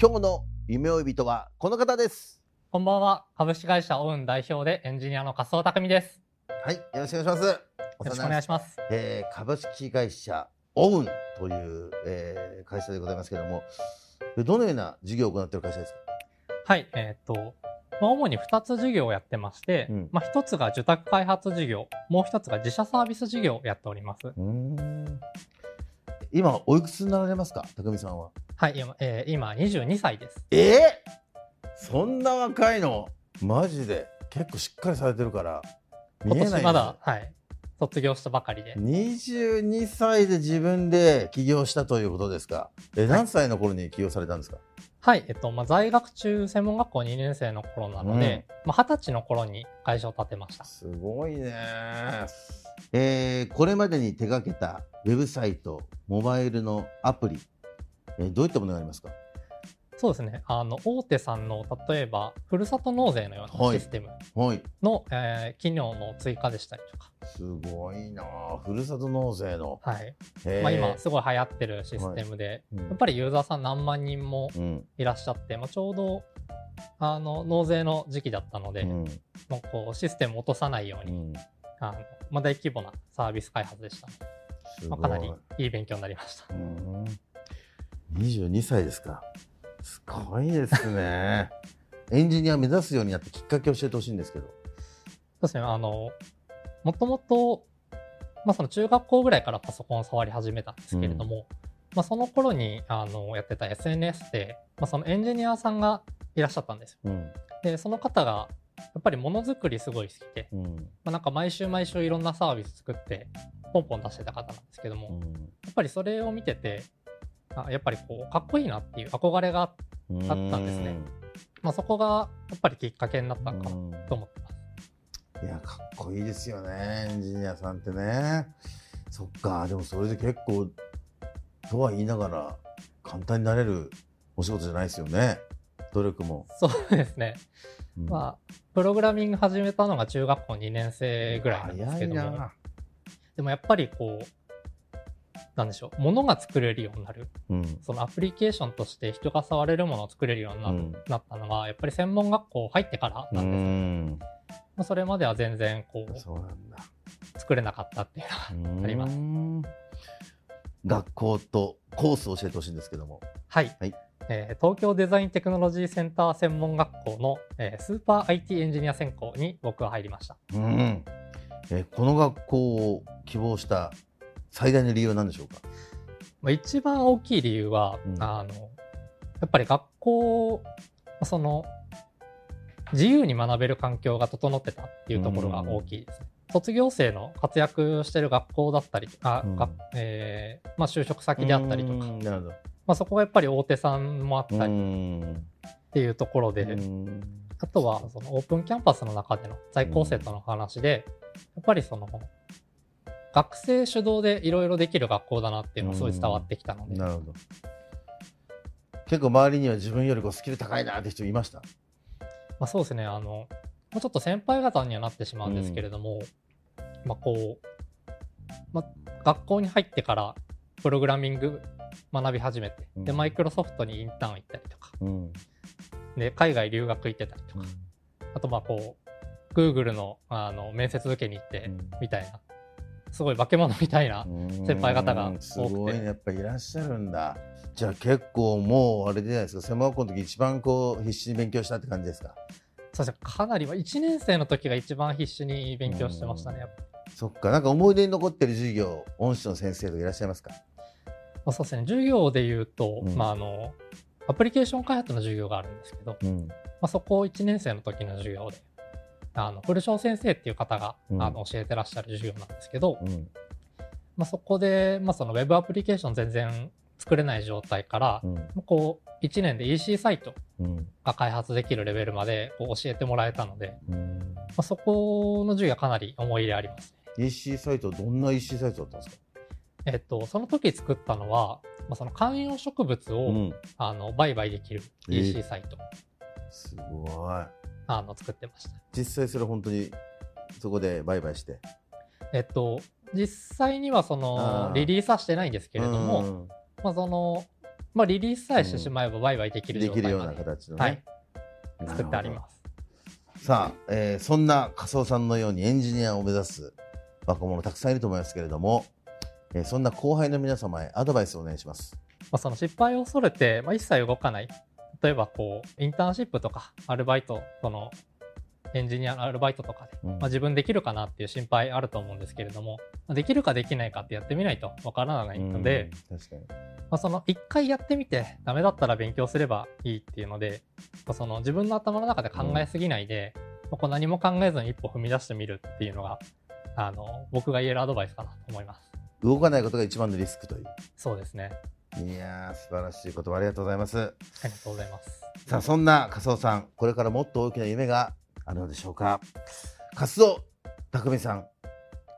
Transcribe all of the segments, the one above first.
今日の夢追い人はこの方ですこんばんは。株式会社オウン代表でエンジニアの加藤匠です。はいよろしくお願いしますよろしくお願いします。えー株式会社オウンという、えー会社でございますけれどもどのような事業を行っている会社ですか？はい。えっ、と、まあ、主に2つ事業をやってまして、うんまあ、1つが受託開発事業、もう1つが自社サービス事業をやっております。今おいくつになられますか匠さんははい。今,、えー今22歳です。え？ー、そんな若いの？マジで結構しっかりされてるから見今えない年まだ、はい。卒業したばかりで。22歳で自分で起業したということですか？え何歳の頃に起業されたんですか、はい。えっと、まあ、在学中、専門学校2年生の頃なので、まあ、20歳の頃に会社を建てました。すごいねえーこれまでに手掛けたウェブサイトモバイルのアプリ、えーどういったものがありますか？そうですね。あの、大手さんの、例えば、ふるさと納税のようなはい。システムはい。の、えー機能の追加でしたりとか、すごいな。ふるさと納税の、はい。えー。まあ、今すごい流行ってるシステムで、うん。やっぱりユーザーさん何万人もうん。いらっしゃって、まあ、ちょうどあの納税の時期だったので、うん。もうこうシステムを落とさないように、うん。あのまあ、大規模なサービス開発でした。ね、まあ、かなりいい勉強になりました。うん。22歳ですか。すごいですね。エンジニア目指すようになってきっかけを教えてほしいんですけど。そうですね、あの、もともと、まあ、その中学校ぐらいからパソコンを触り始めたんですけれども、まあ、その頃にあのやってた SNS で、まあ、そのエンジニアさんがいらっしゃったんですよ。うん。で、その方が、やっぱりものづくりすごい好きで、うん。まあ、なんか毎週毎週いろんなサービス作って、ポンポン出してた方なんですけども、やっぱりそれを見てて、あやっぱりこう、かっこいいなっていう憧れがあったんですね。まあ、そこがやっぱりきっかけになったのかなと思ってます。いやかっこいいですよねエンジニアさんってね。そっかでもそれで結構とは言いながら簡単になれるお仕事じゃないですよね。努力も、そうですね。うん。まあ、プログラミング始めたのが中学校2年生ぐらいなんですけども、早いなでもやっぱりこう、なんでしょう、ものが作れるようになる。うん。そのアプリケーションとして人が触れるものを作れるようにな,、うん。なったのは、やっぱり専門学校入ってからうなんです。ん。まあそれまでは全然こう、そうなんだ。作れなかったっていうのがあります。うん学校とコースを教えてほしいんですけども。はい、はい。えー東京デザインテクノロジーセンター専門学校の、えースーパー IT エンジニア専攻に僕は入りました。うんえこの学校を希望した最大の理由は何でしょうか？まあ、一番大きい理由は、うん。あのやっぱり学校その自由に学べる環境が整ってたっていうところが大きいですね。卒業生の活躍してる学校だったりあ、うん。がえーまあ、就職先であったりとか、うんなるほど。まあ、そこがやっぱり大手さんもあったりうん。っていうところで、うんあとはそのオープンキャンパスの中での在校生との話で、やっぱりその学生主導でいろいろできる学校だなっていうのがすごい伝わってきたので、なるほど。結構周りには自分よりこうスキル高いなって人いました？まあ、そうですね、あの、もうちょっと先輩方にはなってしまうんですけれども、まあ、こう、まあ、学校に入ってから、プログラミング学び始めて、で、うん。マイクロソフトにインターン行ったりとか、うんで、海外留学行ってたりとか、あと、まあ、こう、Google の、あの、面接受けに行って、みたいな、すごい化け物みたいな、先輩方がすごいね。やっぱいらっしゃるんだ。じゃあ結構もうあれじゃないですか。専門学校の時一番こう必死に勉強したって感じですか？そうですね。かなりは1年生の時が一番必死に勉強してましたねやっぱ。そっか。なんか思い出に残ってる授業恩師の先生とかいらっしゃいますか？まあそうですね。授業で言うと、うん。まああのアプリケーション開発の授業があるんですけど、うん。まあ、そこを1年生の時の授業であの古正先生っていう方が、うん。あの教えてらっしゃる授業なんですけど、うん。まあ、そこで、まあ、そのウェブアプリケーション全然作れない状態から、うん。こう1年で EC サイトうん。が開発できるレベルまでこう教えてもらえたので、うん。まあ、そこの授業はかなり思い入れありますね。EC サイトどんな EC サイトだったんですか？えっと、その時作ったのは、まあ、その観葉植物を、うん。あの売買できるえー。EC サイト、すごい。あの作ってました。実際それ本当にそこで売買して。えっと、実際にはそあのー。リリースはしてないんですけれども、うんまあその、まあ、リリースさえしてしまえば売買できるできるような形のね、はい、作ってあります。さあ、えーそんな仮想さんのようにエンジニアを目指す若者たくさんいると思いますけれども、えーそんな後輩の皆様へアドバイスをお願いします。まあ、その失敗を恐れて、まあ、一切動かない。例えばこう、インターンシップとか、アルバイト、その、エンジニアのアルバイトとかで、うんまあ、自分できるかなっていう心配あると思うんですけれども、まあできるかできないかってやってみないとわからないので、うん確かに。まあ、その一回やってみてダメだったら勉強すればいいっていうので、まあ、その自分の頭の中で考えすぎないで、まあこう何も考えずに一歩踏み出してみるっていうのが、あの、僕が言えるアドバイスかなと思います。動かないことが一番のリスクという。そうですね。いやー、素晴らしい言葉ありがとうございます。ありがとうございます。さあ、そんな仮想さん、これからもっと大きな夢があるのでしょうか？活動、匠さん、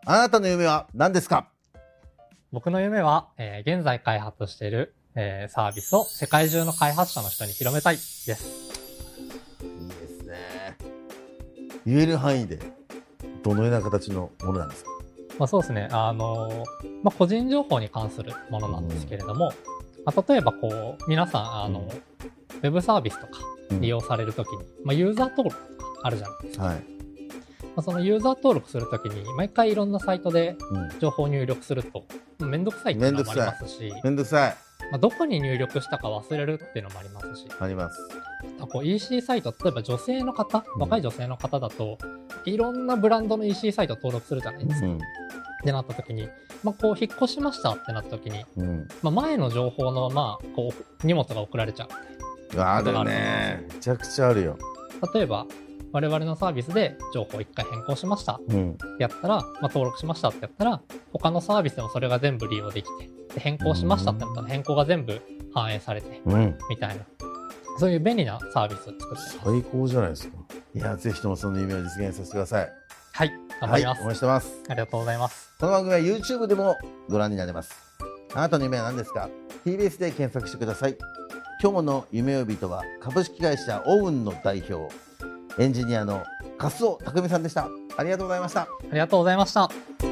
あなたの夢は何ですか？僕の夢は、えー現在開発している、えーサービスを世界中の開発者の人に広めたいです。いいですね。言える範囲で、どのような形のものなんですか？まあ、そうですね。あのーまあ、個人情報に関するものなんですけれども、まあ、例えばこう、皆さん、あの、うんウェブサービスとか利用されるときに、まあ、ユーザー登録とかあるじゃないですか。はい。まあ、そのユーザー登録するときに、毎回いろんなサイトでうん。情報入力すると、めんどくさいっていうのもありますし、めんどくさい。まあ、どこに入力したか忘れるっていうのもありますし、あります。あこう EC サイト、例えば女性の方、うん若い女性の方だと、いろんなブランドの EC サイト登録するじゃないですか。うん。ってなった時に、まあ、こう、引っ越しましたってなった時に、うん。まあ、前の情報のまま、こう、荷物が送られちゃう。あるね。めちゃくちゃあるよ。例えば、我々のサービスで情報を一回変更しましたってうん。やったら、まあ、登録しましたってやったら、他のサービスでもそれが全部利用できて、で変更しましたってなったら変更が全部反映されて、うん。みたいな。そういう便利なサービスを作って。最高じゃないですか。いや、ぜひともその夢を実現させてください。はい、頑張ります。はい、応援してます。ありがとうございます。この番組は YouTube でもご覧になれます。あなたの夢は何ですか ?TBS で検索してください。今日の夢呼人は株式会社オウンの代表、エンジニアの粕尾匠さんでした。ありがとうございました。ありがとうございました。